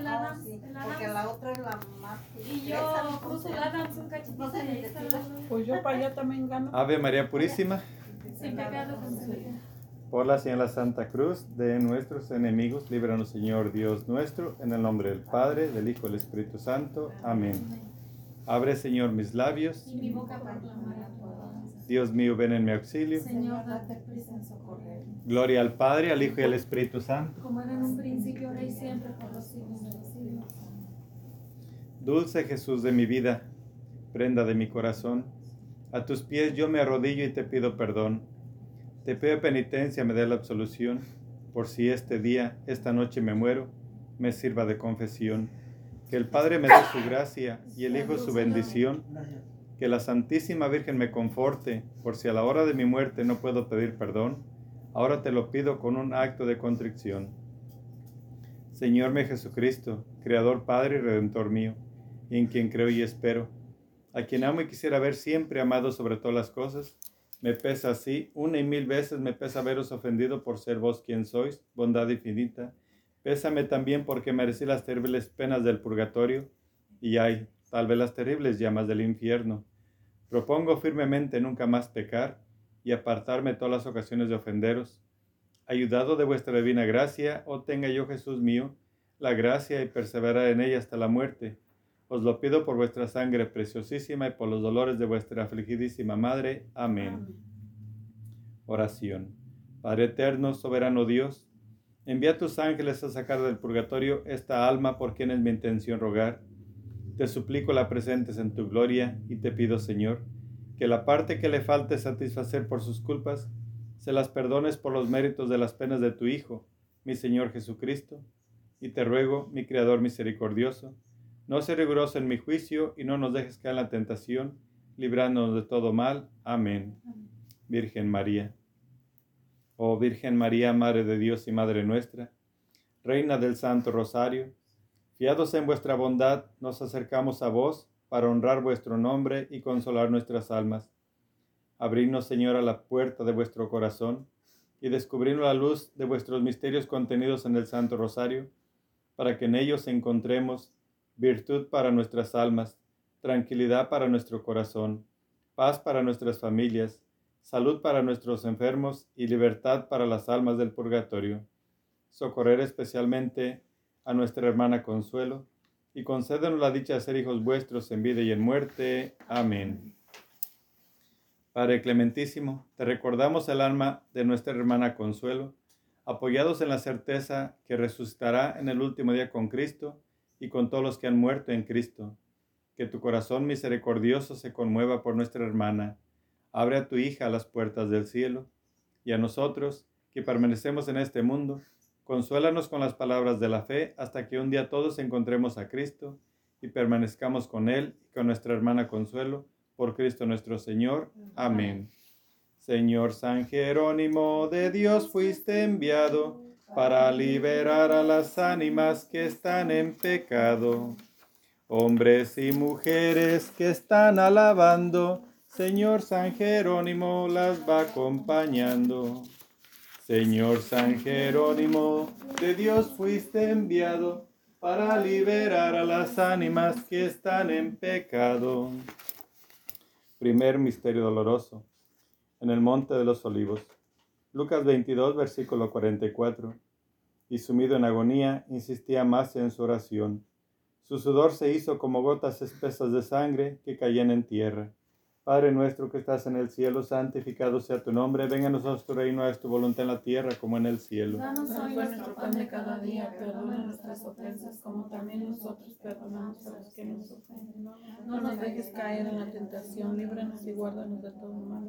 el Adams, sí, el porque la otra es la más. Y yo puse el. Adams un cachito No sé y ni ahí está. decirlo. Pues yo para allá también gano. Ave María Purísima, Sin pecado por la señal de Santa Cruz de nuestros enemigos, líbranos Señor Dios nuestro, en el nombre del Padre, del Hijo y del Espíritu Santo. Amén. Abre Señor mis labios, Y mi boca proclamará tu alabanza. Dios mío, ven en mi auxilio. Señor, date prisa en socorrer. Gloria al Padre, al Hijo y al Espíritu Santo. Como era en un principio, ahora y siempre, por los siglos de los siglos. Dulce Jesús de mi vida, prenda de mi corazón, a tus pies yo me arrodillo y te pido perdón. Te pido penitencia, me dé la absolución, por si este día, esta noche me muero, me sirva de confesión. Que el Padre me dé su gracia y el Hijo su bendición. Que la Santísima Virgen me conforte, por si a la hora de mi muerte no puedo pedir perdón, ahora te lo pido con un acto de contrición. Señor mi Jesucristo, Creador, Padre y Redentor mío, y en quien creo y espero, a quien amo y quisiera ver siempre amado sobre todas las cosas, me pesa así, una y mil veces me pesa haberos ofendido por ser vos quien sois, bondad infinita. Pésame también porque merecí las terribles penas del purgatorio, y ay, tal vez las terribles llamas del infierno. Propongo firmemente nunca más pecar y apartarme todas las ocasiones de ofenderos. Ayudado de vuestra divina gracia, oh tenga yo, Jesús mío, la gracia y perseverar en ella hasta la muerte. Os lo pido por vuestra sangre preciosísima y por los dolores de vuestra afligidísima Madre. Amén. Oración. Padre eterno, soberano Dios, envía tus ángeles a sacar del purgatorio esta alma por quien es mi intención rogar. Te suplico la presentes en tu gloria y te pido, Señor, que la parte que le falte satisfacer por sus culpas, se las perdones por los méritos de las penas de tu Hijo, mi Señor Jesucristo. Y te ruego, mi Creador misericordioso, no sé riguroso en mi juicio y no nos dejes caer en la tentación, librándonos de todo mal. Amén. Virgen María. Oh Virgen María, Madre de Dios y Madre nuestra, Reina del Santo Rosario, fiados en vuestra bondad, nos acercamos a vos para honrar vuestro nombre y consolar nuestras almas. Abridnos, Señor, a la puerta de vuestro corazón y descubrirnos la luz de vuestros misterios contenidos en el Santo Rosario, para que en ellos encontremos virtud para nuestras almas, tranquilidad para nuestro corazón, paz para nuestras familias, salud para nuestros enfermos y libertad para las almas del purgatorio. Socorrer especialmente a nuestra hermana Consuelo y concédenos la dicha de ser hijos vuestros en vida y en muerte. Amén. Padre Clementísimo, te recordamos el alma de nuestra hermana Consuelo, apoyados en la certeza que resucitará en el último día con Cristo y con todos los que han muerto en Cristo. Que tu corazón misericordioso se conmueva por nuestra hermana. Abre a tu hija las puertas del cielo y a nosotros, que permanecemos en este mundo, consuélanos con las palabras de la fe hasta que un día todos encontremos a Cristo y permanezcamos con Él y con nuestra hermana Consuelo, por Cristo nuestro Señor. Amén. Señor San Jerónimo, de Dios fuiste enviado para liberar a las ánimas que están en pecado. Hombres y mujeres que están alabando, Señor San Jerónimo las va acompañando. Señor San Jerónimo, de Dios fuiste enviado para liberar a las ánimas que están en pecado. Primer misterio doloroso. En el monte de los olivos. Lucas 22, versículo 44. Y sumido en agonía, insistía más en su oración. Su sudor se hizo como gotas espesas de sangre que caían en tierra. Padre nuestro que estás en el cielo, santificado sea tu nombre. Venga a nosotros tu reino, haz tu voluntad en la tierra como en el cielo. Danos hoy nuestro pan de cada día, perdona nuestras ofensas como también nosotros perdonamos a los que nos ofenden. No nos dejes caer en la tentación, líbranos y guárdanos de todo mal.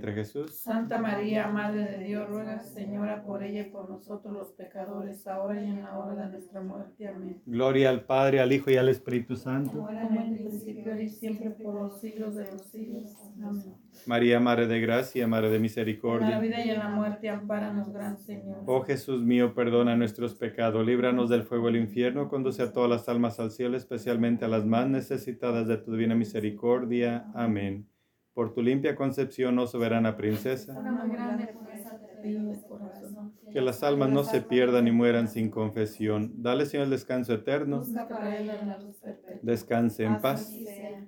Jesús. Santa María, Madre de Dios, ruega Señora por ella y por nosotros los pecadores, ahora y en la hora de nuestra muerte. Amén. Gloria al Padre, al Hijo y al Espíritu Santo. Como en el principio y siempre por los siglos de los siglos. Amén. María, Madre de Gracia, Madre de En la Misericordia. vida y en la muerte, ampáranos, Gran Señor. Oh Jesús mío, perdona nuestros pecados, líbranos del fuego del infierno, conduce a todas las almas al cielo, especialmente a las más necesitadas de tu divina misericordia. Amén. Por tu limpia concepción, oh soberana princesa, que las almas no se pierdan ni mueran sin confesión. Dale, Señor, el descanso eterno. Descanse en paz.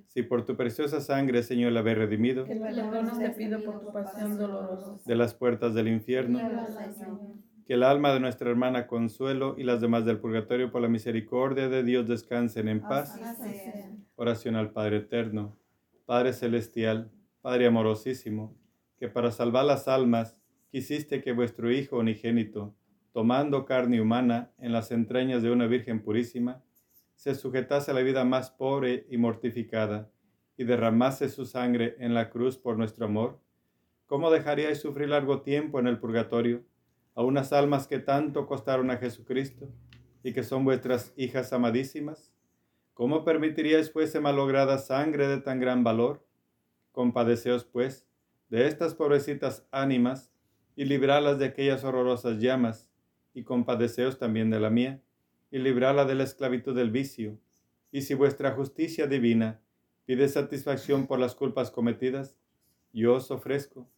Si por tu preciosa sangre, Señor, la habéis redimido de las puertas del infierno, que el alma de nuestra hermana Consuelo y las demás del purgatorio, por la misericordia de Dios, descansen en paz. Oración al Padre Eterno. Padre Celestial, Padre amorosísimo, que para salvar las almas quisiste que vuestro Hijo unigénito, tomando carne humana en las entrañas de una Virgen purísima, se sujetase a la vida más pobre y mortificada, y derramase su sangre en la cruz por nuestro amor, ¿cómo dejaríais sufrir largo tiempo en el purgatorio a unas almas que tanto costaron a Jesucristo y que son vuestras hijas amadísimas? ¿Cómo permitiríais fuese malograda sangre de tan gran valor? Compadeceos, pues, de estas pobrecitas ánimas y librarlas de aquellas horrorosas llamas, y compadeceos también de la mía, y librarla de la esclavitud del vicio. Y si vuestra justicia divina pide satisfacción por las culpas cometidas, yo os ofrezco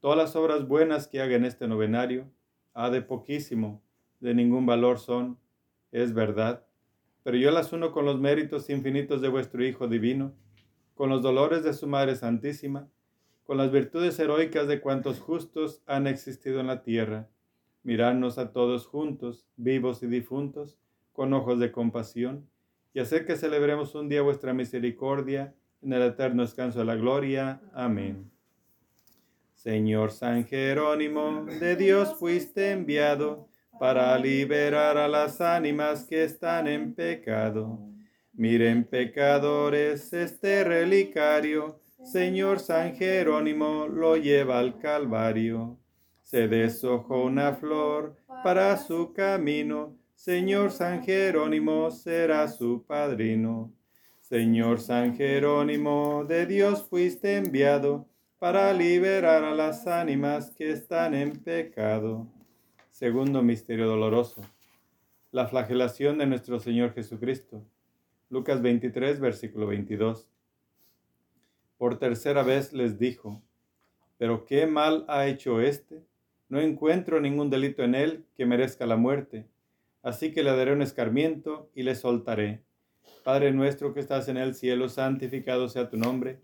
todas las obras buenas que haga en este novenario, ha de poquísimo, de ningún valor son, es verdad, pero yo las uno con los méritos infinitos de vuestro Hijo Divino, con los dolores de su Madre Santísima, con las virtudes heroicas de cuantos justos han existido en la tierra. Miradnos a todos juntos, vivos y difuntos, con ojos de compasión, y hacer que celebremos un día vuestra misericordia en el eterno descanso de la gloria. Amén. Señor San Jerónimo, de Dios fuiste enviado para liberar a las ánimas que están en pecado. Miren pecadores este relicario, Señor San Jerónimo lo lleva al Calvario. Se deshojó una flor para su camino, Señor San Jerónimo será su padrino. Señor San Jerónimo, de Dios fuiste enviado para liberar a las ánimas que están en pecado. Segundo misterio doloroso. La flagelación de nuestro Señor Jesucristo. Lucas 23, versículo 22. Por tercera vez les dijo, pero qué mal ha hecho éste. No encuentro ningún delito en él que merezca la muerte. Así que le daré un escarmiento y le soltaré. Padre nuestro que estás en el cielo, santificado sea tu nombre.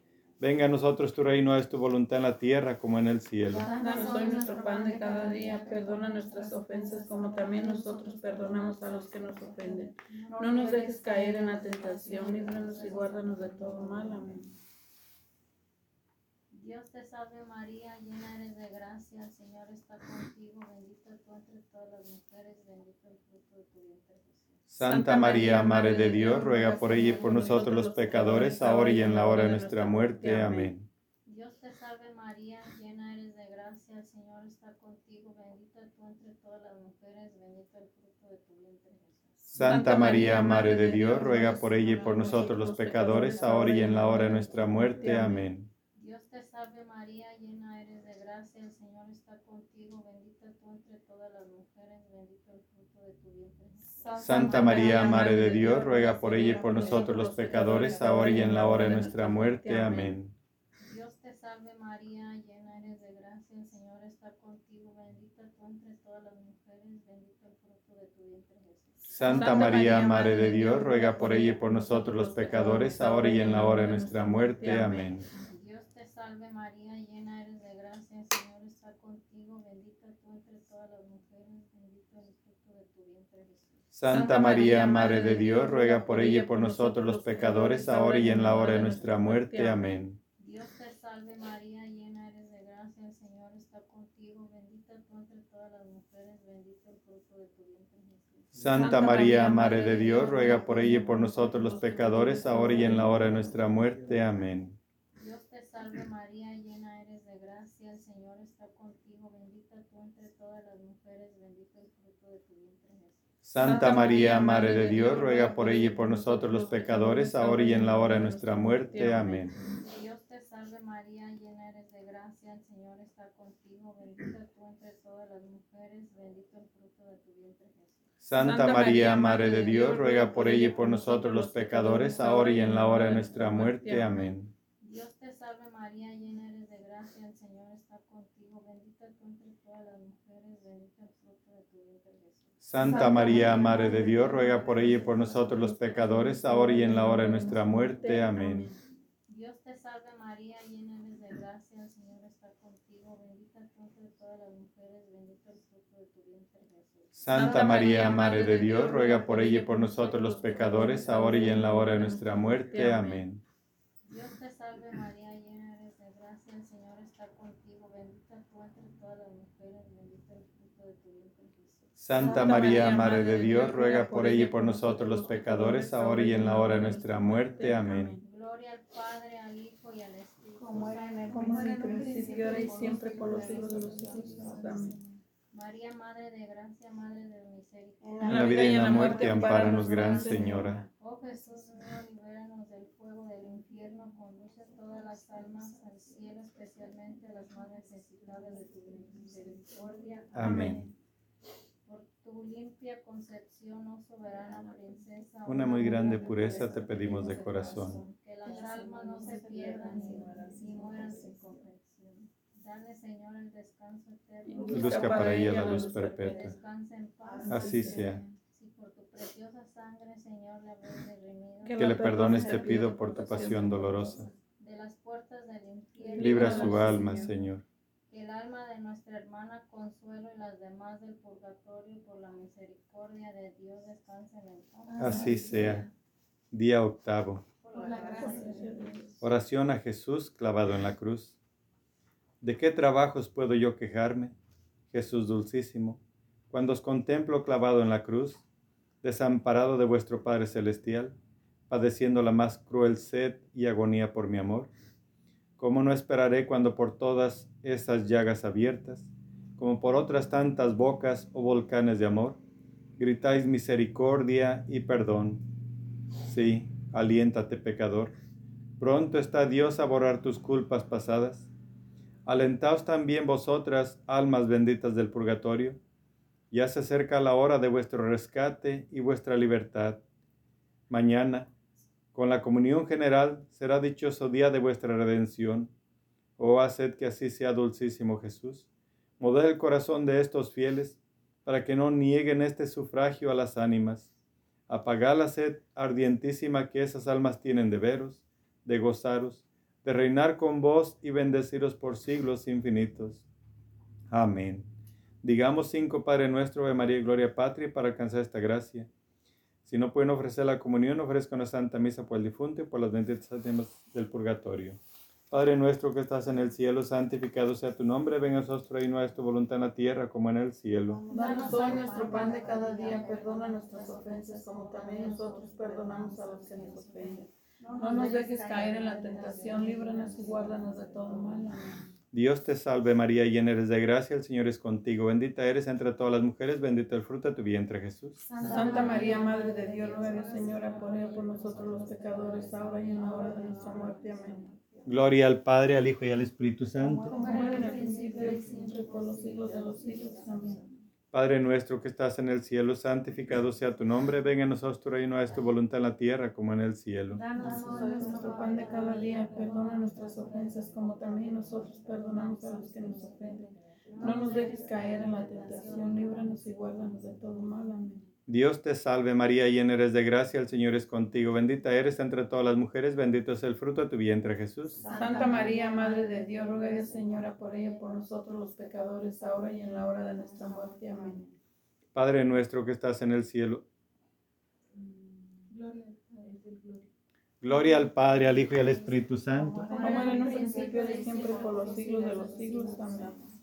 Venga a nosotros tu reino, es tu voluntad en la tierra como en el cielo. Danos hoy nuestro pan de cada día, perdona nuestras ofensas como también nosotros perdonamos a los que nos ofenden. No nos dejes caer en la tentación, líbranos y guárdanos de todo mal. Amén. Dios te salve María, llena eres de gracia, el Señor está contigo, bendita tú entre todas las mujeres, bendito el fruto de tu vientre Jesús. Santa María, Madre de Dios, ruega por ella y por nosotros los pecadores, ahora y en la hora de nuestra muerte. Amén. Dios te salve María, llena eres de gracia, el Señor está contigo, bendita tú entre todas las mujeres, bendito el fruto de tu vientre Jesús. Santa María, Madre de Dios, ruega por ella y por nosotros los pecadores, ahora y en la hora de nuestra muerte. Amén. Dios te salve María, llena eres de gracia, el Señor está contigo, bendita tú entre todas las mujeres, bendito el fruto de tu vientre Jesús. Santa María, Madre de Dios, ruega por ella y por nosotros los pecadores, ahora y en la hora de nuestra muerte. Amén. Dios te salve María, llena eres de gracia, el Señor está contigo, bendita tú entre todas las mujeres, bendito el fruto de tu vientre Jesús. Santa María, Madre de Dios, ruega por ella y por nosotros los pecadores, ahora y en la hora de nuestra muerte. Amén. Dios te salve María, llena eres de gracia, el Señor está contigo, bendita tú entre todas las mujeres, bendito el fruto de tu vientre Jesús. Santa María, Madre de Dios, ruega por ella y por nosotros los pecadores, ahora y en la hora de nuestra muerte. Amén. Dios te salve María, llena eres de gracia, el Señor está contigo, bendita tú entre todas las mujeres, bendito el fruto de tu vientre Jesús. Santa María, Madre de Dios, ruega por ella y por nosotros los pecadores, ahora y en la hora de nuestra muerte. Amén. Dios te salve María, llena eres de gracia, el Señor está contigo, bendita tú entre todas las mujeres, bendito el fruto de tu vientre Jesús. Santa María, Madre de Dios, ruega por ella y por nosotros los pecadores, ahora y en la hora de nuestra muerte. Amén. Dios te salve María, llena eres de gracia, el Señor está contigo, bendita tú entre todas las mujeres, bendito el fruto de tu vientre Jesús. Santa María, Madre de Dios, ruega por ella y por nosotros los pecadores, ahora y en la hora de nuestra muerte. Amén. Dios te salve María, llena eres de gracia, el Señor está contigo, bendita tú entre todas las mujeres, bendito el fruto de tu vientre Jesús. Santa María, Madre de Dios, ruega por ella y por nosotros los pecadores, ahora y en la hora de nuestra muerte. Amén. Dios te salve María, llena eres de gracia, el Señor está contigo, bendita tú entre todas las mujeres, bendito el fruto de tu vientre Jesús. Santa María, Madre de Dios, ruega por ella y por nosotros los pecadores, ahora y en la hora de nuestra muerte. Amén. Dios te salve María, llena eres de gracia, el Señor está contigo, bendita tú entre todas las mujeres, bendito el fruto de tu vientre Jesús. Santa María, Madre de Dios, ruega por ella y por nosotros los pecadores, ahora y en la hora de nuestra muerte. Amén. Gloria al Padre, al Hijo y al Espíritu Como era en el Como en el principio, ahora y siempre, por los siglos de los siglos. Amén. María, Madre de gracia, Madre de misericordia. En la vida y en la muerte, ampáranos, Gran Señora. Oh Jesús mío, libéranos del fuego del infierno, conduce todas las almas al cielo, especialmente a las más necesitadas de tu misericordia. Amén. Por tu limpia concepción, oh soberana princesa. Una muy grande pureza te pedimos de corazón. Que las almas no se pierdan ni mueran sin confesión. Dale, Señor, el descanso eterno. Luzca para ella la luz perpetua. descanse en paz. Así sea. Si por tu preciosa sangre, Señor, le habéis redimido. Que le perdones te pido por tu pasión dolorosa. de las puertas del infierno. Libra su alma, Señor. Alma de nuestra hermana Consuelo y las demás del purgatorio, por la misericordia de Dios, descansen en paz. Así sea. Día octavo. Por la gracia de Dios. Oración a Jesús clavado en la cruz. ¿De qué trabajos puedo yo quejarme, Jesús dulcísimo, cuando os contemplo clavado en la cruz, desamparado de vuestro Padre Celestial, padeciendo la más cruel sed y agonía por mi amor? ¿Cómo no esperaré cuando por todas esas llagas abiertas, como por otras tantas bocas o volcanes de amor, gritáis misericordia y perdón? Sí, aliéntate pecador. Pronto está Dios a borrar tus culpas pasadas. Alentaos también vosotras, almas benditas del purgatorio. Ya se acerca la hora de vuestro rescate y vuestra libertad. Mañana, con la comunión general, será dichoso día de vuestra redención. Oh, haced que así sea, dulcísimo Jesús. Modera el corazón de estos fieles, para que no nieguen este sufragio a las ánimas. Apagad la sed ardientísima que esas almas tienen de veros, de gozaros, de reinar con vos y bendeciros por siglos infinitos. Amén. Digamos cinco Padre nuestro, de María y Gloria Patria para alcanzar esta gracia. Si no pueden ofrecer la comunión, ofrezcan una santa misa por el difunto y por las benditas almas del purgatorio. Padre nuestro que estás en el cielo, santificado sea tu nombre, venga a nosotros reino, tu voluntad en la tierra como en el cielo. Danos hoy nuestro pan de cada día, perdona nuestras ofensas como también nosotros perdonamos a los que nos ofenden. No nos dejes caer en la tentación, líbranos y guárdanos de todo mal. Amén. Dios te salve María, llena eres de gracia, el Señor es contigo, bendita eres entre todas las mujeres, bendito el fruto de tu vientre Jesús. Santa María, Madre de Dios, ruega Señora por nosotros los pecadores, ahora y en la hora de nuestra muerte. Amén. Gloria al Padre, al Hijo y al Espíritu Santo. Como era en el principio y siempre por los siglos de los siglos. Amén. Padre nuestro que estás en el cielo, santificado sea tu nombre, venga a nosotros tu reino, es tu voluntad en la tierra como en el cielo. Danos hoy nuestro pan de cada día, perdona nuestras ofensas como también nosotros perdonamos a los que nos ofenden. No nos dejes caer en la tentación, líbranos y guárdanos de todo mal. Amén. Dios te salve María, llena eres de gracia, el Señor es contigo, bendita eres entre todas las mujeres, bendito es el fruto de tu vientre Jesús. Santa María, Madre de Dios, ruega Dios Señora por ella, por nosotros los pecadores, ahora y en la hora de nuestra muerte. Amén. Padre nuestro que estás en el cielo. Gloria al Padre, al Hijo y al Espíritu Santo. Como era en un principio, siempre, por los siglos de los siglos. Amén.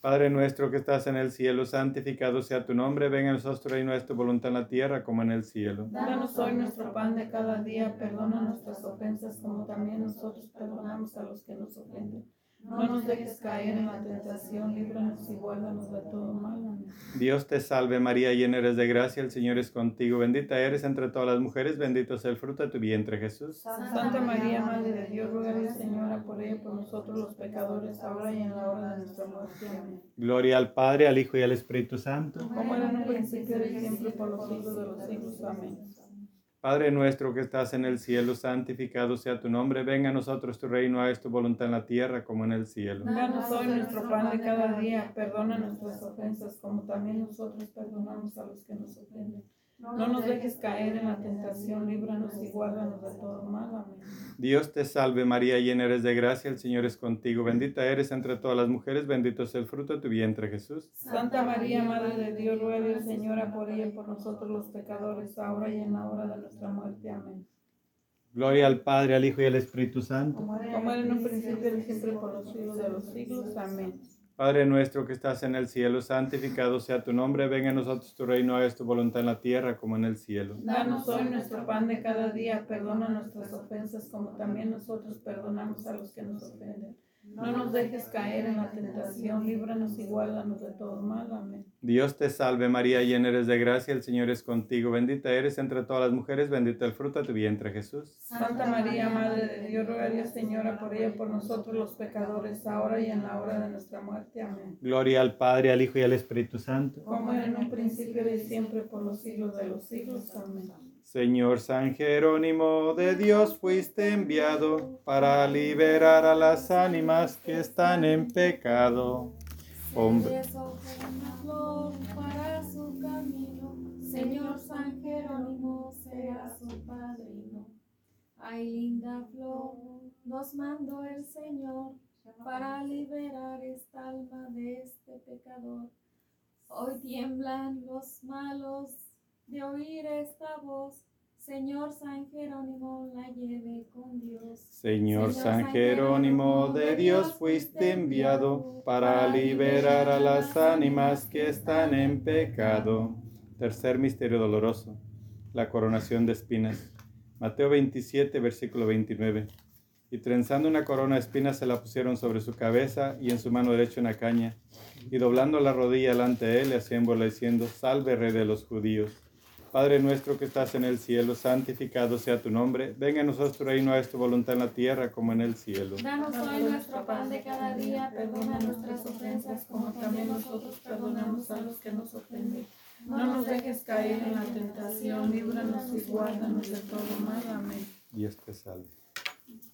Padre nuestro que estás en el cielo, santificado sea tu nombre, venga a nosotros reino, es tu voluntad en la tierra como en el cielo. Danos hoy nuestro pan de cada día, perdona nuestras ofensas como también nosotros perdonamos a los que nos ofenden no nos dejes caer en la tentación, líbranos y guárdanos de todo mal. Amén. Dios te salve María, llena eres de gracia, el Señor es contigo, bendita eres entre todas las mujeres, bendito es el fruto de tu vientre Jesús. Santa María, Madre de Dios, ruega Señora por ella, por nosotros los pecadores, ahora y en la hora de nuestra muerte. Amén. Gloria al Padre, al Hijo y al Espíritu Santo. Como era en un principio, y siempre, por los siglos de los siglos. Amén. Padre nuestro que estás en el cielo, santificado sea tu nombre, venga a nosotros tu reino, haz tu voluntad en la tierra como en el cielo. Danos hoy nuestro pan de cada día, perdona nuestras ofensas como también nosotros perdonamos a los que nos ofenden no nos dejes caer en la tentación, líbranos y guárdanos de todo mal. Amén. Dios te salve María, llena eres de gracia, el Señor es contigo, bendita eres entre todas las mujeres, bendito es el fruto de tu vientre Jesús. Santa María, Madre de Dios, ruega Señora por ella y por nosotros los pecadores, ahora y en la hora de nuestra muerte. Amén. Gloria al Padre, al Hijo y al Espíritu Santo. Como era en un principio y siempre por los siglos de los siglos. Amén. Padre nuestro que estás en el cielo, santificado sea tu nombre, venga a nosotros tu reino, hagas tu voluntad en la tierra como en el cielo. Danos hoy nuestro pan de cada día, perdona nuestras ofensas como también nosotros perdonamos a los que nos ofenden no nos dejes caer en la tentación, líbranos y guárdanos de todo mal. Amén. Dios te salve María, llena eres de gracia, el Señor es contigo, bendita eres entre todas las mujeres, bendito el fruto de tu vientre Jesús. Santa María, Madre de Dios, ruega a Dios Señora por ella, por nosotros los pecadores, ahora y en la hora de nuestra muerte. Amén. Gloria al Padre, al Hijo y al Espíritu Santo. Como era en un principio y siempre, por los siglos de los siglos. Amén. Señor San Jerónimo, de Dios fuiste enviado para liberar a las ánimas que están en pecado. Hombre. para su camino, Señor San Jerónimo sea su padrino. Ay, linda flor, nos mandó el Señor para liberar esta alma de este pecador. Hoy tiemblan los malos de oír esta voz, Señor San Jerónimo, la lleve con Dios. Señor, San Jerónimo, de Dios fuiste enviado para liberar a las ánimas que están en pecado. Tercer misterio doloroso, la coronación de espinas. Mateo 27, versículo 29. Y trenzando una corona de espinas se la pusieron sobre su cabeza y en su mano derecha una caña. Y doblando la rodilla delante de él, le hacían diciendo, Salve, rey de los judíos. Padre nuestro que estás en el cielo, santificado sea tu nombre. Venga a nosotros tu reino, a tu voluntad en la tierra como en el cielo. Danos hoy nuestro pan de cada día, perdona nuestras ofensas como también nosotros perdonamos a los que nos ofenden. No nos dejes caer en la tentación, líbranos y guárdanos de todo mal. Amén. Dios te salve.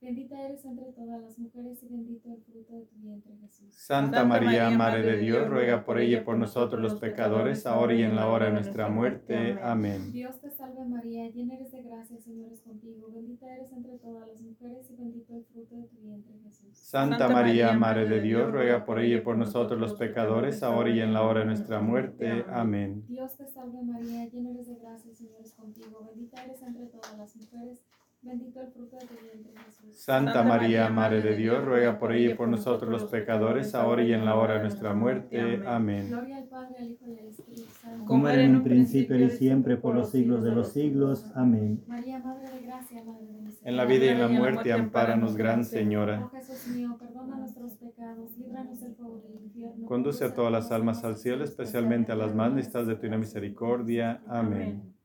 bendita eres entre todas las mujeres y bendito el fruto de tu vientre Jesús. Santa María, Madre de Dios, ruega por ella y por nosotros los pecadores, ahora y en la hora de nuestra muerte. Amén. Dios te salve María, llena eres de gracia, el Señor es contigo, bendita eres entre todas las mujeres y bendito el fruto de tu vientre Jesús. Santa María, Madre de Dios, ruega por ella y por nosotros los pecadores, ahora y en la hora de nuestra muerte. Amén. Dios te salve María, llena eres de gracia, el Señor es contigo, bendita eres entre todas las mujeres, bendito el fruto de tu vientre Jesús. Santa María, Madre de Dios, ruega por ella y por nosotros los pecadores, ahora y en la hora de nuestra muerte. Amén. Gloria al Padre, al Hijo y al Espíritu Santo. como era en un principio y siempre por los siglos de los siglos. Amén. María, Madre de Gracia, Madre de Misericordia. En la vida y en la muerte, ampáranos, Gran Oh Señora. Jesús mío, perdona nuestros pecados, líbranos del fuego del infierno. Conduce a todas las almas al cielo, especialmente a las más necesitadas de tu misericordia. Amén.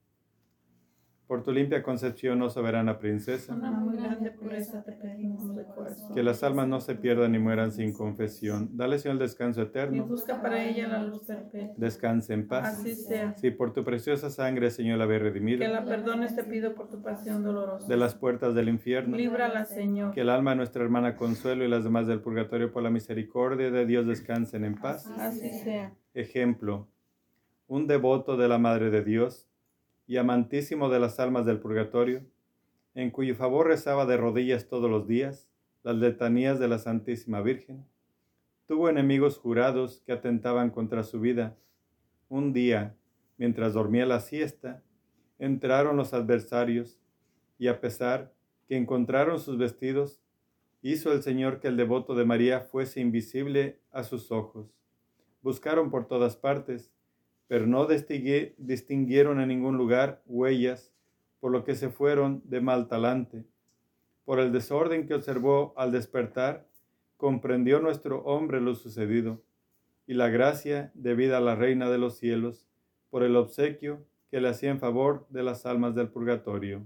Por tu limpia concepción, oh soberana princesa, Una muy grande pureza te pedimos de corazón. que las almas no se pierdan ni mueran sin confesión. Dale, Señor, el descanso Y eterno. busca para ella la luz perpetua. Descanse en paz. Así sea. Si por tu preciosa sangre, Señor, la Que redimido la perdones te pido por tu pasión dolorosa. de las puertas del infierno. Líbrala, Señor. Que el alma de nuestra hermana Consuelo y las demás del purgatorio por la misericordia de Dios descansen en paz. Así sea. Ejemplo, un devoto de la Madre de Dios y amantísimo de las almas del purgatorio, en cuyo favor rezaba de rodillas todos los días las letanías de la Santísima Virgen, tuvo enemigos jurados que atentaban contra su vida. Un día, mientras dormía la siesta, entraron los adversarios y a pesar que encontraron sus vestidos, hizo el Señor que el devoto de María fuese invisible a sus ojos. Buscaron por todas partes, pero no distingui- distinguieron en ningún lugar huellas, por lo que se fueron de mal talante. Por el desorden que observó al despertar, comprendió nuestro hombre lo sucedido, y la gracia debida a la Reina de los cielos, por el obsequio que le hacía en favor de las almas del purgatorio.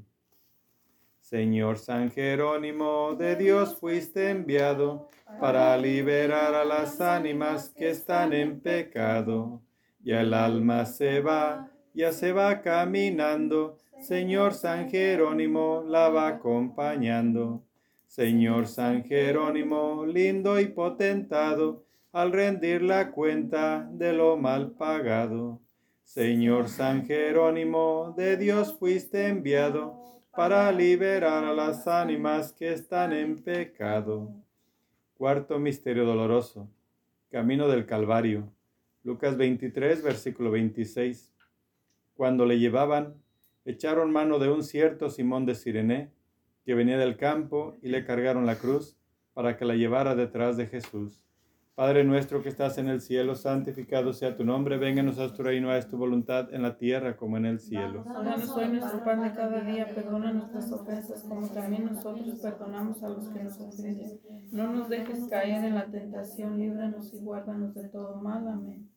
Señor San Jerónimo, de Dios fuiste enviado para liberar a las ánimas que están en pecado. Ya el alma se va, ya se va caminando. Señor San Jerónimo la va acompañando. Señor San Jerónimo, lindo y potentado, al rendir la cuenta de lo mal pagado. Señor San Jerónimo, de Dios fuiste enviado para liberar a las ánimas que están en pecado. Cuarto misterio doloroso. Camino del Calvario. Lucas 23, versículo 26. Cuando le llevaban, echaron mano de un cierto Simón de Sirene, que venía del campo, y le cargaron la cruz para que la llevara detrás de Jesús. Padre nuestro que estás en el cielo, santificado sea tu nombre, venga a tu reino, haz tu voluntad en la tierra como en el cielo. Danos hoy nuestro pan de cada día, perdona nuestras ofensas como también nosotros perdonamos a los que nos ofenden. No nos dejes caer en la tentación, líbranos y guárdanos de todo mal. Amén.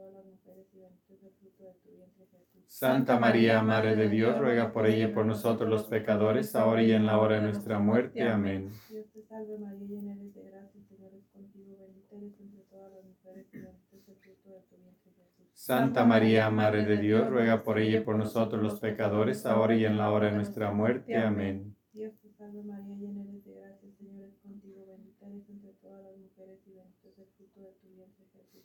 todas las mujeres y bendito es el fruto de tu vientre Jesús. Santa María, Madre de Dios, ruega por ella y por nosotros los pecadores, ahora y en la hora de nuestra muerte. Amén. Dios te salve María, llena eres de gracia, el Señor es contigo, bendita eres entre todas las mujeres y bendito es el fruto de tu vientre Jesús. Santa María, Madre de Dios, ruega por ella y por nosotros los pecadores, ahora y en la hora de nuestra muerte. Amén. Dios te salve María, llena eres de gracia, el Señor es contigo, bendita eres entre todas las mujeres y bendito es el fruto de tu vientre Jesús.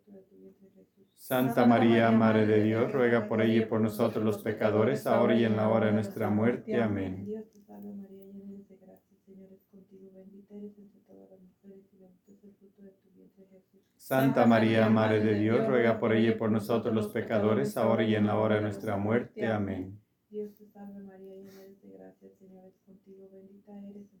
Santa María, Madre de Dios, ruega por ella y por nosotros los pecadores, ahora y en la hora de nuestra muerte. Amén. Dios te salve María, llena eres de gracia, Señor es contigo, bendita eres entre todas las mujeres y bendito es el fruto de tu vientre Jesús. Santa María, Madre de Dios, ruega por ella y por nosotros los pecadores, ahora y en la hora de nuestra muerte. Amén. Dios te salve María, llena eres de gracia, Señor es contigo, bendita eres entre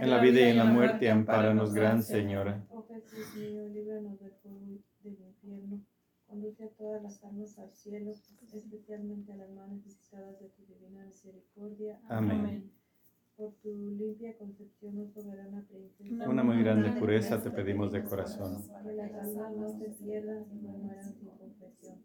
En la vida y en la muerte, ampáranos, Gran Señora. Oh Jesús mío, líbranos del fuego del infierno. Conduce a todas las almas al cielo, especialmente a las más necesitadas de tu divina misericordia. Amén. Por tu limpia concepción, oh soberana princesa. Una muy grande pureza te pedimos de corazón. Que las almas no se pierdan y no mueran sin confesión.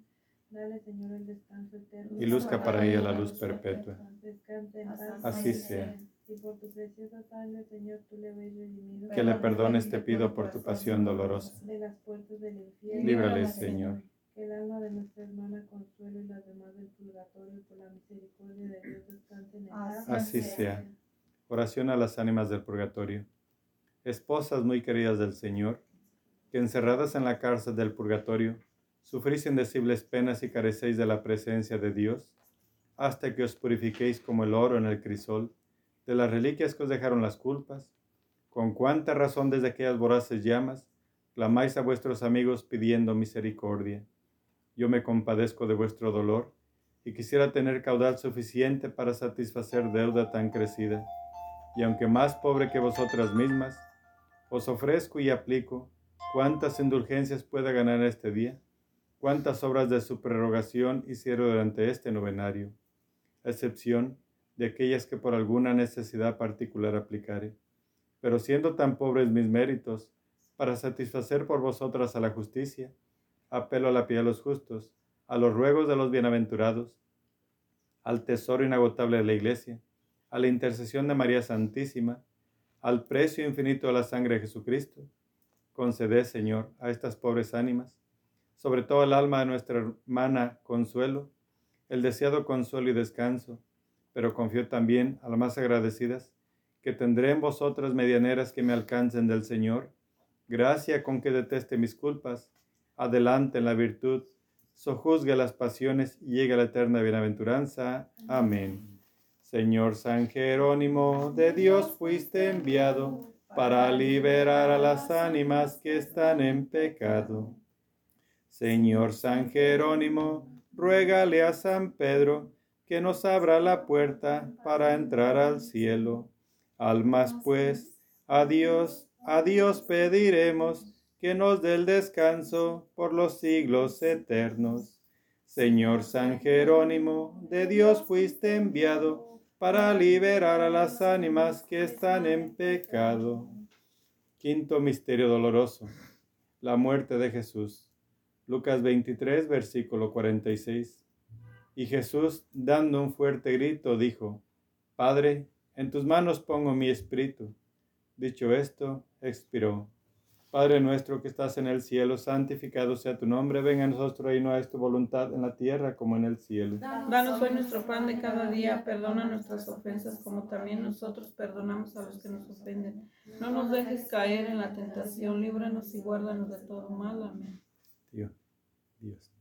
Dale, Señor, el descanso eterno. Y luzca para ella la luz perpetua. Descanse en paz. Así sea. Y por tu preciosa sangre, Señor, tú le habéis redimido. Que le perdones, te pido por tu pasión dolorosa. De las puertas del infierno. Líbrale, Señor. Que el alma de nuestra hermana Consuelo y las demás del purgatorio, por la misericordia de Dios, descansen en paz. Así sea. Oración a las ánimas del purgatorio. Esposas muy queridas del Señor, que encerradas en la cárcel del purgatorio, sufrís indecibles penas y carecéis de la presencia de Dios, hasta que os purifiquéis como el oro en el crisol, de las reliquias que os dejaron las culpas, con cuánta razón desde aquellas voraces llamas, clamáis a vuestros amigos pidiendo misericordia. Yo me compadezco de vuestro dolor y quisiera tener caudal suficiente para satisfacer deuda tan crecida. Y aunque más pobre que vosotras mismas, os ofrezco y aplico cuántas indulgencias pueda ganar este día, cuántas obras de su prerrogación hicieron durante este novenario, excepción de aquellas que por alguna necesidad particular aplicare. Pero siendo tan pobres mis méritos, para satisfacer por vosotras a la justicia, apelo a la piedad de los justos, a los ruegos de los bienaventurados, al tesoro inagotable de la Iglesia, a la intercesión de María Santísima, al precio infinito de la sangre de Jesucristo. Conceded, Señor, a estas pobres ánimas, sobre todo el alma de nuestra hermana Consuelo, el deseado consuelo y descanso, pero confío también a las más agradecidas, que tendré en vosotras medianeras que me alcancen del Señor, gracia con que deteste mis culpas, adelante en la virtud, sojuzgue las pasiones y llegue a la eterna bienaventuranza. Amén. Señor San Jerónimo, de Dios fuiste enviado para liberar a las ánimas que están en pecado. Señor San Jerónimo, ruégale a San Pedro que nos abra la puerta para entrar al cielo. Almas pues, a Dios, a Dios pediremos que nos dé el descanso por los siglos eternos. Señor San Jerónimo, de Dios fuiste enviado para liberar a las ánimas que están en pecado. Quinto misterio doloroso, la muerte de Jesús. Lucas 23, versículo 46. Y Jesús, dando un fuerte grito, dijo, Padre, en tus manos pongo mi espíritu. Dicho esto, expiró. Padre nuestro que estás en el cielo, santificado sea tu nombre, venga a nosotros reino, es tu voluntad en la tierra como en el cielo. Danos hoy nuestro pan de cada día, perdona nuestras ofensas como también nosotros perdonamos a los que nos ofenden. No nos dejes caer en la tentación, líbranos y guárdanos de todo mal. Amén. Dios, Dios.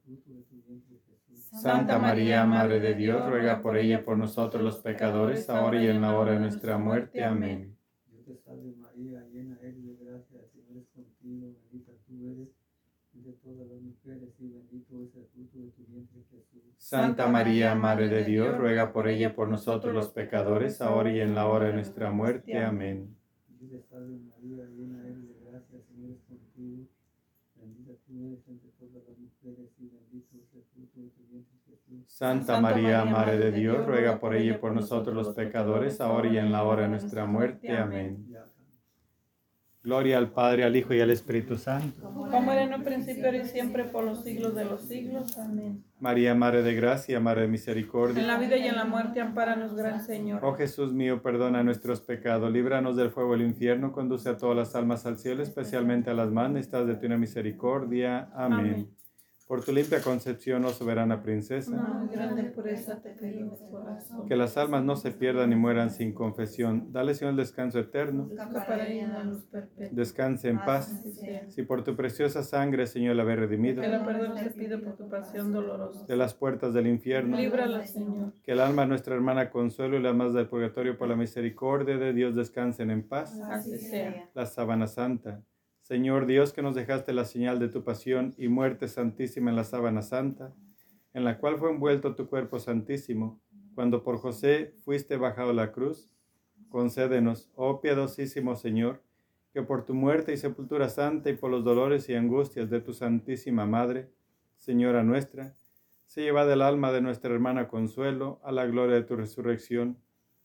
de tu vientre Jesús. Santa María, Madre de Dios, ruega por ella y por nosotros los pecadores, ahora y en la hora de nuestra muerte. Amén. Dios te salve María, llena eres de gracia, Señor es contigo, bendita tú eres entre todas las mujeres, y bendito es el fruto de tu vientre Jesús. Santa María, Madre de Dios, ruega por ella por nosotros los pecadores, ahora y en la hora de nuestra muerte. Amén. Dios te salve María, llena eres de gracia, Señor es contigo, bendita tú eres entre Santa María, Madre de Dios, ruega por ella y por nosotros los pecadores, ahora y en la hora de nuestra muerte. Amén. Gloria al Padre, al Hijo y al Espíritu Santo. Como era en un principio, ahora y siempre, por los siglos de los siglos. Amén. María, Madre de Gracia, Madre de En Misericordia. la vida y en la muerte, ampáranos, Gran Señor. Oh Jesús mío, perdona nuestros pecados, líbranos del fuego del infierno, conduce a todas las almas al cielo, especialmente a las más necesitadas de tu misericordia. Amén. Amén. Por tu limpia concepción, oh soberana princesa, grande pureza te corazón. que las almas no se pierdan ni mueran sin confesión. Dale, Señor, el descanso eterno. La. Descanse en paz. Así sea. Si por tu preciosa sangre, Señor, la habéis redimido Que la perdón te pido por tu pasión dolorosa. de las puertas del infierno, Líbrala, Señor. que el alma de nuestra hermana Consuelo y las más del purgatorio por la misericordia de Dios descansen en paz. Así sea. la sábana santa. Señor Dios, que nos dejaste la señal de tu pasión y muerte santísima en la sábana santa, en la cual fue envuelto tu cuerpo santísimo, cuando por José fuiste bajado a la cruz, concédenos, oh piadosísimo Señor, que por tu muerte y sepultura santa y por los dolores y angustias de tu santísima Madre, Señora nuestra, se lleva del alma de nuestra hermana Consuelo a la gloria de tu resurrección,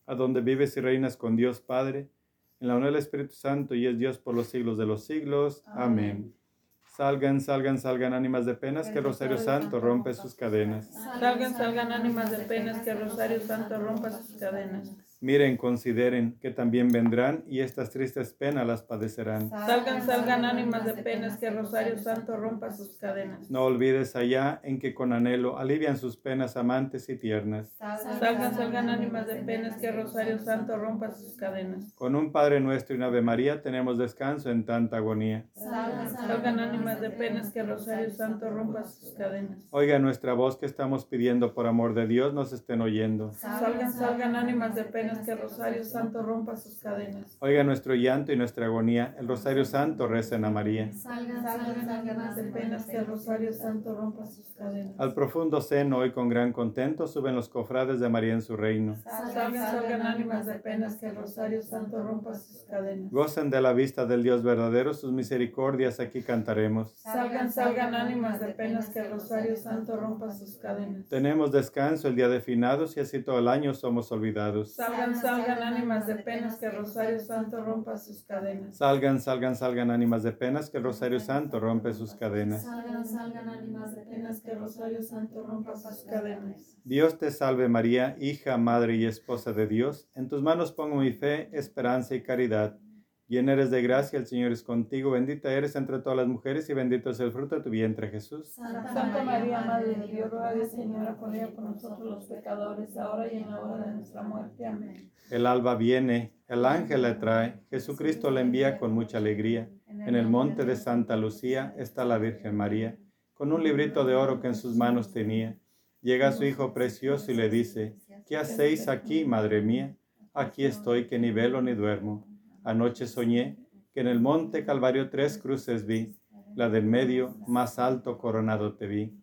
a donde vives y reinas con Dios Padre, en la unidad del Espíritu Santo y es Dios por los siglos de los siglos. Amén. Salgan, salgan, salgan ánimas de penas, que Rosario Santo rompe sus cadenas. Salgan, salgan ánimas de penas, que Rosario Santo rompa sus cadenas. Miren, consideren que también vendrán y estas tristes penas las padecerán. Salgan, salgan ánimas de penas, que Rosario Santo rompa sus cadenas. No olvides allá en que con anhelo alivian sus penas amantes y tiernas. Salgan, salgan ánimas de penas, que Rosario Santo rompa sus cadenas. Con un Padre nuestro y una Ave María tenemos descanso en tanta agonía. Salgan ánimas de penas, que Rosario Santo rompa sus cadenas. Oiga nuestra voz que estamos pidiendo por amor de Dios, nos estén oyendo. Salgan, salgan ánimas de penas, que el Rosario Santo rompa sus cadenas. Oiga nuestro llanto y nuestra agonía, el Rosario Santo recen a María. Salgan, Salgan, salgan salgan ánimas de penas que el Rosario Santo rompa sus cadenas. Al profundo seno, hoy con gran contento, suben los cofrades de María en su reino. Salgan, salgan ánimas de penas que el Rosario Santo rompa sus cadenas. Gocen de la vista del Dios verdadero, sus misericordias aquí cantaremos. Salgan, salgan ánimas de penas que el Rosario Santo rompa sus cadenas. Tenemos descanso el día de finados y así todo el año somos olvidados. Salgan, salgan ánimas de penas que el Rosario Santo rompa sus cadenas. Salgan, salgan, salgan ánimas de penas, que el Rosario Santo rompe sus cadenas. Salgan, salgan ánimas de Penas que el Rosario Santo rompa sus cadenas. Dios te salve María, hija, madre y esposa de Dios. En tus manos pongo mi fe, esperanza y caridad. Llena eres de gracia, el Señor es contigo. Bendita eres entre todas las mujeres y bendito es el fruto de tu vientre, Jesús. Santa María, Madre de Dios, ruega Señora, por ella por nosotros los pecadores, ahora y en la hora de nuestra muerte. Amén. El alba viene, el ángel la trae, Jesucristo la envía con mucha alegría. En el monte de Santa Lucía está la Virgen María, con un librito de oro que en sus manos tenía. Llega su hijo precioso y le dice, ¿qué hacéis aquí, madre mía? Aquí estoy que ni velo ni duermo. Anoche soñé que en el monte Calvario tres cruces vi, la del medio más alto coronado te vi.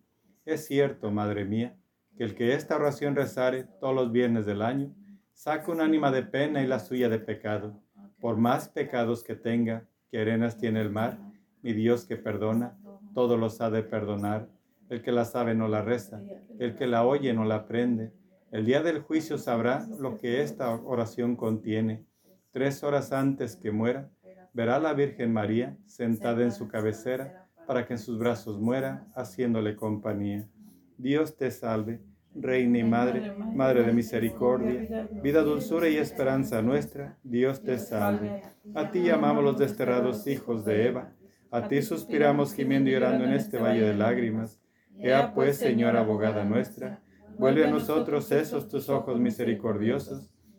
Es cierto, madre mía, que el que esta oración rezare todos los viernes del año, saca un ánima de pena y la suya de pecado. Por más pecados que tenga, que arenas tiene el mar, mi Dios que perdona, todos los ha de perdonar. El que la sabe no la reza, el que la oye no la aprende. El día del juicio sabrá lo que esta oración contiene. Tres horas antes que muera, verá a la Virgen María sentada en su cabecera para que en sus brazos muera, haciéndole compañía. Dios te salve, Reina y Madre, Madre de misericordia, vida, dulzura y esperanza nuestra, Dios te salve. A ti llamamos los desterrados hijos de Eva, a ti suspiramos gimiendo y llorando en este valle de lágrimas. Ea pues, Señora abogada nuestra, vuelve a nosotros esos tus ojos misericordiosos,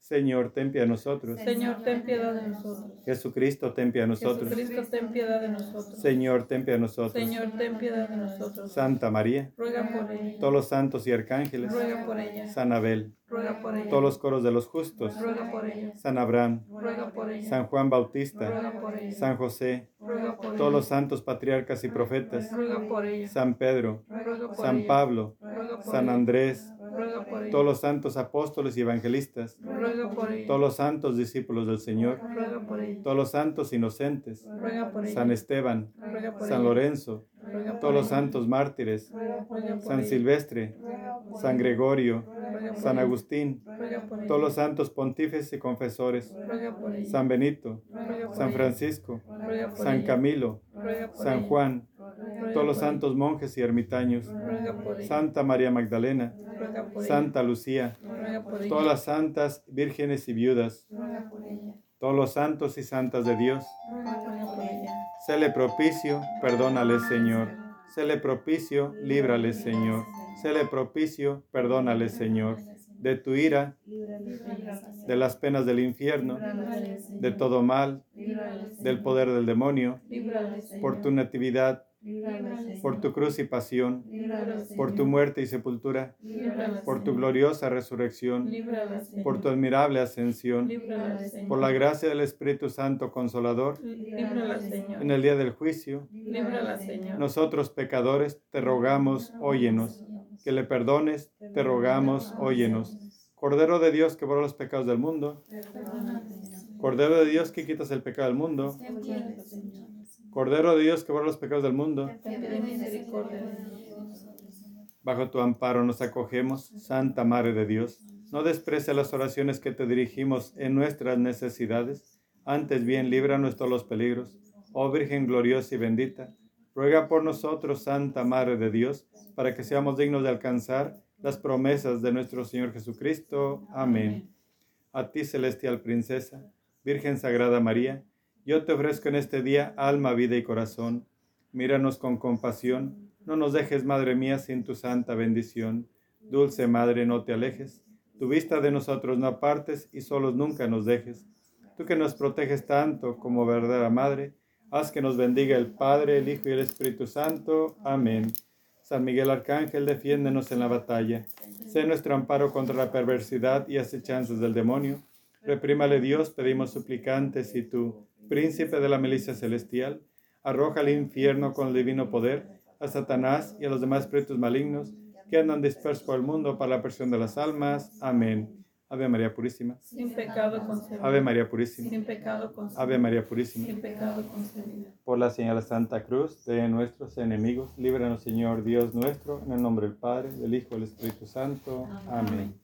Señor, ten piedad de nosotros. Señor, ten piedad de nosotros. Jesucristo, ten piedad de nosotros. Jesucristo, ten piedad de nosotros. Señor, ten piedad de nosotros. Señor, ten piedad de nosotros. Santa María, Ruega por ella. todos los santos y arcángeles, Ruega por ella. San Abel, Ruega por ella. todos los coros de los justos, Ruega por ella. San Abraham, Ruega por ella. San Juan Bautista, Ruega por ella. San José, Ruega por todos los ella. santos patriarcas y profetas, Ruega por ella. San Pedro, Ruega por San ella. Pablo, Ruega por San ella. Andrés, Ruega por ella. todos los santos apóstoles y evangelistas, Ruega por ella. todos los santos discípulos del Señor, Ruega por ella. todos los santos inocentes, Ruega por ella. San Esteban, Ruega por San. Lorenzo, Ruega por todos los santos mártires, Ruega por San. Silvestre, Ruega por San. Gregorio, Ruega por San. Agustín, Ruega por ella. todos los santos pontífices y confesores, Ruega por ella. San Benito, Ruega por San. Francisco, Ruega por San. Camilo, Ruega por San. Juan, todos los santos monjes y ermitaños. Santa María Magdalena, Ella. Santa Lucía, Ruega por ella. todas las santas vírgenes y viudas, Ruega por ella. todos los santos y santas de Dios. Ruega por ella. Séle propicio, perdónale, Señor. Séle propicio, líbrale, Señor. Séle propicio, perdónale, Señor. De tu ira, de las penas del infierno, de todo mal, del poder del demonio, por tu natividad, por tu cruz y pasión, por tu muerte y sepultura, por tu gloriosa resurrección, por tu admirable ascensión, por la gracia del Espíritu Santo Consolador, en el día del juicio, nosotros pecadores te rogamos, óyenos. Que le perdones, te rogamos, óyenos. Cordero de Dios que borra los pecados del mundo, Cordero de Dios que quitas el pecado del mundo, Cordero de Dios que borra los pecados del mundo, bajo tu amparo nos acogemos, Santa Madre de Dios. No desprecia las oraciones que te dirigimos en nuestras necesidades, antes bien líbranos todos los peligros. Oh Virgen gloriosa y bendita, ruega por nosotros, Santa Madre de Dios, para que seamos dignos de alcanzar las promesas de nuestro Señor Jesucristo. Amén. A ti, celestial princesa, Virgen Sagrada María, yo te ofrezco en este día alma, vida y corazón. Míranos con compasión, no nos dejes, Madre mía, sin tu santa bendición. Dulce Madre, no te alejes, Tu vista de nosotros no apartes y solos nunca nos dejes. Tú que nos proteges tanto como verdadera Madre, haz que nos bendiga el Padre, el Hijo y el Espíritu Santo. Amén. San Miguel Arcángel, defiéndenos en la batalla. Sé nuestro amparo contra la perversidad y acechanzas del demonio. Reprímale Dios, pedimos suplicantes, y tú, príncipe de la milicia celestial, arroja al infierno con el divino poder a Satanás y a los demás espíritus malignos que andan dispersos por el mundo para la presión de las almas. Amén. Ave María Purísima. Sin pecado concebido. Ave María Purísima. Sin pecado concebido. Ave María Purísima. Sin pecado concebido. Por la señal de Santa Cruz de nuestros enemigos, líbranos Señor Dios nuestro, en el nombre del Padre, del Hijo y del Espíritu Santo. Amén.